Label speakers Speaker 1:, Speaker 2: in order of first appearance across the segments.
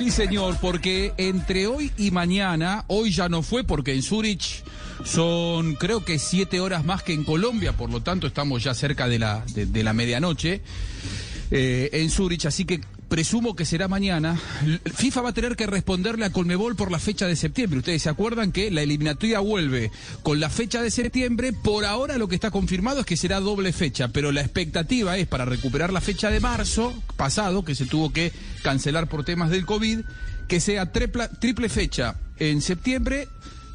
Speaker 1: Sí, señor, porque entre hoy y mañana, hoy ya no fue porque en Zurich son creo que siete horas más que en Colombia, por lo tanto estamos ya cerca de la, de, la medianoche eh, en Zurich, así que presumo que será mañana. FIFA va a tener que responderle a Colmebol por la fecha de septiembre. Ustedes se acuerdan que la eliminatoria vuelve con la fecha de septiembre. Por ahora lo que está confirmado es que será doble fecha, pero la expectativa es para recuperar la fecha de marzo pasado, que se tuvo que cancelar por temas del COVID, que sea triple fecha en septiembre,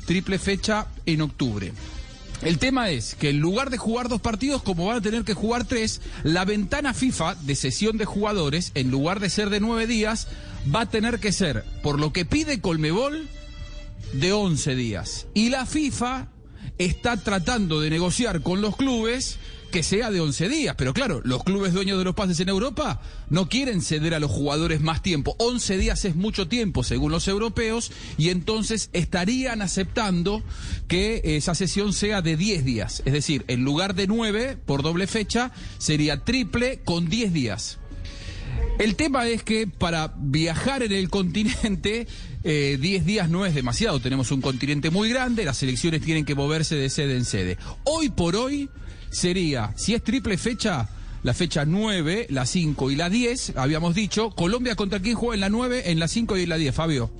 Speaker 1: triple fecha en octubre. El tema es que en lugar de jugar dos partidos, como van a tener que jugar tres, la ventana FIFA de sesión de jugadores, en lugar de ser de nueve días, va a tener que ser, por lo que pide Colmebol, de once días. Y la FIFA está tratando de negociar con los clubes que sea de 11 días. Pero claro, los clubes dueños de los pases en Europa no quieren ceder a los jugadores más tiempo. 11 días es mucho tiempo, según los europeos, y entonces estarían aceptando que esa sesión sea de 10 días. Es decir, en lugar de 9 por doble fecha, sería triple con 10 días. El tema es que para viajar en el continente, 10 eh, días no es demasiado. Tenemos un continente muy grande, las selecciones tienen que moverse de sede en sede. Hoy por hoy, sería, si es triple fecha, la fecha 9, la 5 y la 10, habíamos dicho. Colombia contra quién juega en la 9, en la 5 y en la 10, Fabio.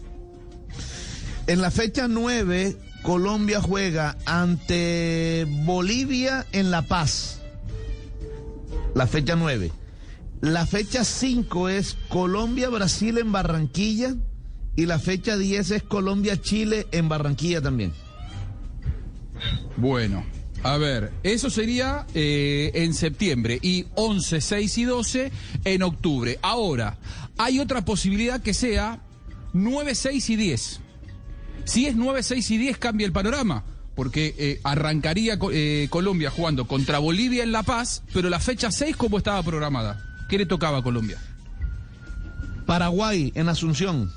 Speaker 2: En la fecha 9, Colombia juega ante Bolivia en La Paz. La fecha 9. La fecha 5 es Colombia-Brasil en Barranquilla. Y la fecha 10 es Colombia-Chile en Barranquilla también.
Speaker 1: Bueno, a ver, eso sería eh, en septiembre y 11, 6 y 12 en octubre. Ahora, hay otra posibilidad que sea 9, 6 y 10. Si es 9, 6 y 10 cambia el panorama, porque eh, arrancaría eh, Colombia jugando contra Bolivia en La Paz, pero la fecha 6 como estaba programada. ¿Qué le tocaba a Colombia?
Speaker 2: Paraguay en Asunción.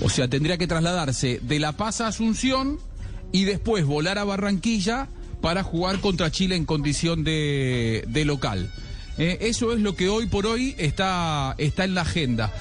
Speaker 1: O sea, tendría que trasladarse de La Paz a Asunción y después volar a Barranquilla para jugar contra Chile en condición de, local. Eh, eso es lo que hoy por hoy está, está en la agenda.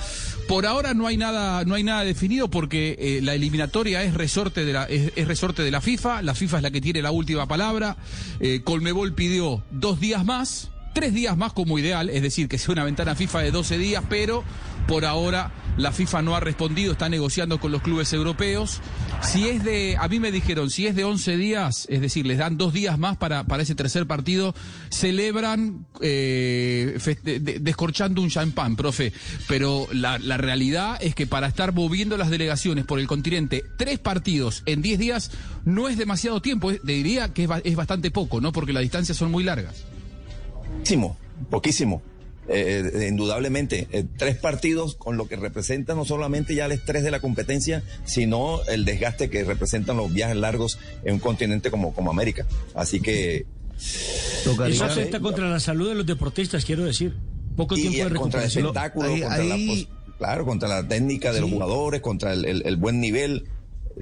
Speaker 1: Por ahora no hay nada, no hay nada definido porque eh, la eliminatoria es resorte de la, es, resorte de la FIFA. La FIFA es la que tiene la última palabra. Eh, Colmebol pidió dos días más, tres días más como ideal, es decir, que sea una ventana FIFA de 12 días, pero por ahora la FIFA no ha respondido, está negociando con los clubes europeos. Si es de, a mí me dijeron, si es de 11 días, es decir, les dan dos días más para, para ese tercer partido, celebran eh, descorchando un champán, profe. Pero la, realidad es que para estar moviendo las delegaciones por el continente, tres partidos en 10 días no es demasiado tiempo. Diría que es, bastante poco, ¿no? Porque las distancias son muy largas.
Speaker 3: Poquísimo, poquísimo. Eh, eh, indudablemente, eh, tres partidos con lo que representa no solamente ya el estrés de la competencia, sino el desgaste que representan los viajes largos en un continente como, como América. Así que...
Speaker 4: Eso afecta contra la salud de los deportistas, quiero decir. Poco tiempo de
Speaker 3: recuperación. Contra el espectáculo, contra la, claro, contra la técnica de los jugadores, contra el, buen nivel.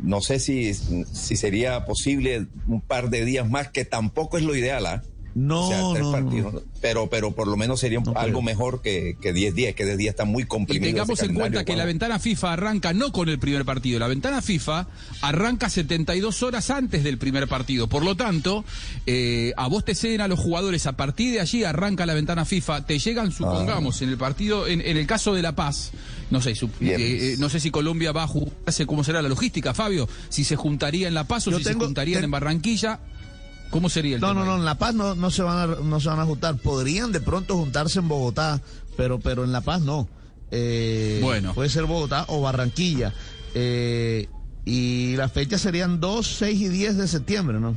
Speaker 3: No sé si, si sería posible un par de días más, que tampoco es lo ideal, ¿ah?
Speaker 2: No, no,
Speaker 3: Pero, pero por lo menos sería algo mejor que, que 10 días, que 10 días está muy comprimido.
Speaker 1: Y tengamos en cuenta que la ventana FIFA arranca no con el primer partido, la ventana FIFA arranca 72 horas antes del primer partido. Por lo tanto, eh, a vos te ceden a los jugadores, a partir de allí arranca la ventana FIFA, te llegan, supongamos, ah. en el partido, en, el caso de La Paz, no sé, eh, eh, no sé si Colombia va a jugarse, cómo será la logística, Fabio, si se juntaría en La Paz o si se juntarían en Barranquilla. ¿Cómo sería el
Speaker 2: No, no, no, en La Paz no, no, se van a, no se van a juntar. Podrían de pronto juntarse en Bogotá, pero, pero en La Paz no. Eh, bueno. Puede ser Bogotá o Barranquilla. Eh, y las fechas serían 2, 6 y 10 de septiembre, ¿no?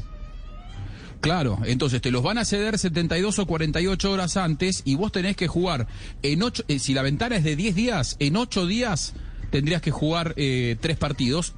Speaker 1: Claro, entonces te los van a ceder 72 o 48 horas antes y vos tenés que jugar en 8, eh, si la ventana es de 10 días, en 8 días tendrías que jugar eh, tres partidos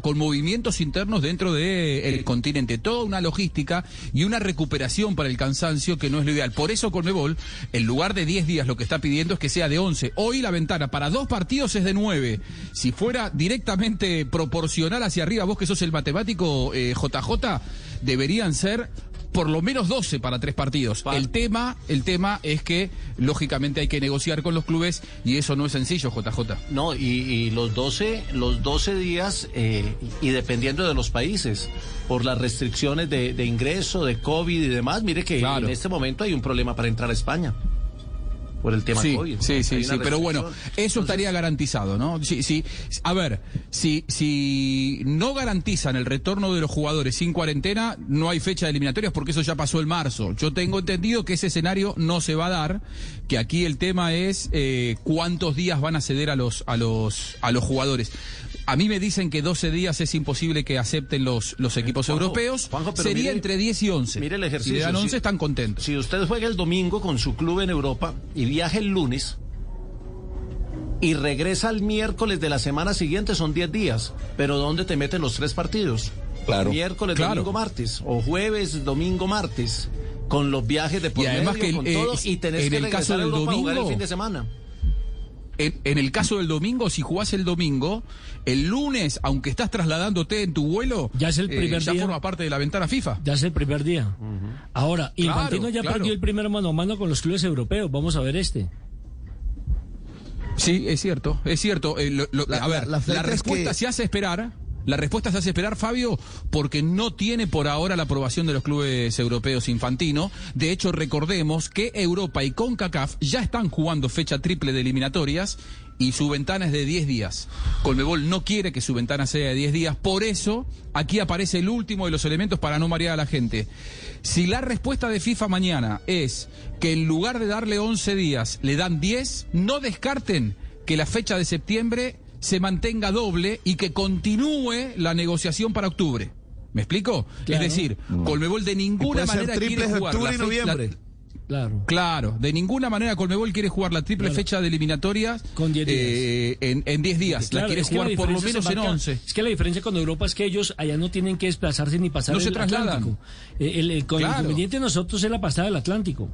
Speaker 1: con movimientos internos dentro del continente. Toda una logística y una recuperación para el cansancio que no es lo ideal. Por eso Conmebol, en lugar de 10 días, lo que está pidiendo es que sea de 11. Hoy la ventana para dos partidos es de 9. Si fuera directamente proporcional hacia arriba, vos que sos el matemático JJ, eh, deberían ser por lo menos 12 para tres partidos. El tema, el tema es que lógicamente hay que negociar con los clubes y eso no es sencillo, JJ.
Speaker 5: No, y, los 12, los 12 días eh, y dependiendo de los países por las restricciones de, ingreso, de COVID y demás, mire que en este momento hay un problema para entrar a España por el tema
Speaker 1: sí,
Speaker 5: COVID.
Speaker 1: Sí, sí, sí, pero bueno, eso estaría garantizado, ¿no? Sí, sí. A ver, si, si no garantizan el retorno de los jugadores sin cuarentena, no hay fecha de eliminatorias porque eso ya pasó el marzo. Yo tengo entendido que ese escenario no se va a dar, que aquí el tema es eh, cuántos días van a ceder a los, a los, a los jugadores. A mí me dicen que 12 días es imposible que acepten los, los equipos europeos. Sería entre 10 y 11.
Speaker 5: Mire el ejercicio. Si
Speaker 1: le dan 11 están contentos.
Speaker 5: Si usted juega el domingo con su club en Europa y viaja el lunes y regresa el miércoles de la semana siguiente, son 10 días. Pero ¿dónde te meten los tres partidos?
Speaker 3: Claro.
Speaker 5: Miércoles, domingo, martes. O jueves, domingo, martes. Con los viajes de por y además que con todo, y tenés que el caso del domingo, el fin de semana
Speaker 1: en, el caso del domingo, si jugás el domingo, el lunes, aunque estás trasladándote en tu vuelo,
Speaker 4: ya es el eh, primer
Speaker 1: ya forma parte de la ventana FIFA.
Speaker 4: Ya es el primer día. Ahora, Infantino ya perdió el primer mano a mano con los clubes europeos. Vamos a ver este.
Speaker 1: Sí, es cierto, es cierto. Eh, a ver, la, respuesta se hace esperar. La respuesta se hace esperar, Fabio, porque no tiene por ahora la aprobación de los clubes europeos infantino. De hecho, recordemos que Europa y CONCACAF ya están jugando fecha triple de eliminatorias y su ventana es de 10 días. Colmebol no quiere que su ventana sea de 10 días, por eso aquí aparece el último de los elementos para no marear a la gente. Si la respuesta de FIFA mañana es que en lugar de darle 11 días le dan 10, no descarten que la fecha de septiembre se mantenga doble y que continúe la negociación para octubre. ¿Me explico? Es decir, Colmebol de ninguna manera quiere jugar
Speaker 2: octubre y noviembre.
Speaker 1: Claro. Claro, de ninguna manera Colmebol quiere jugar la triple fecha de eliminatorias
Speaker 4: Con eh,
Speaker 1: en 10 días. la quiere jugar por lo menos en 11.
Speaker 4: Es que la diferencia con Europa es que ellos allá no tienen que desplazarse ni pasar
Speaker 1: el
Speaker 4: Atlántico. Eh, el, el inconveniente de nosotros es la pasada del Atlántico.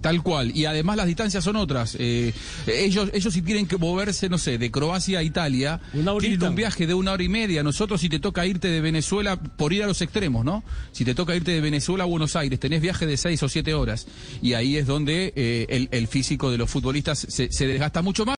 Speaker 1: Tal cual. Y además las distancias son otras. Eh, ellos, ellos si tienen que moverse, no sé, de Croacia a Italia, tienen un viaje de una hora y media. Nosotros si te toca irte de Venezuela, por ir a los extremos, ¿no? Si te toca irte de Venezuela a Buenos Aires, tenés viaje de seis o siete horas. Y ahí es donde eh, el, el, físico de los futbolistas se, se desgasta mucho más.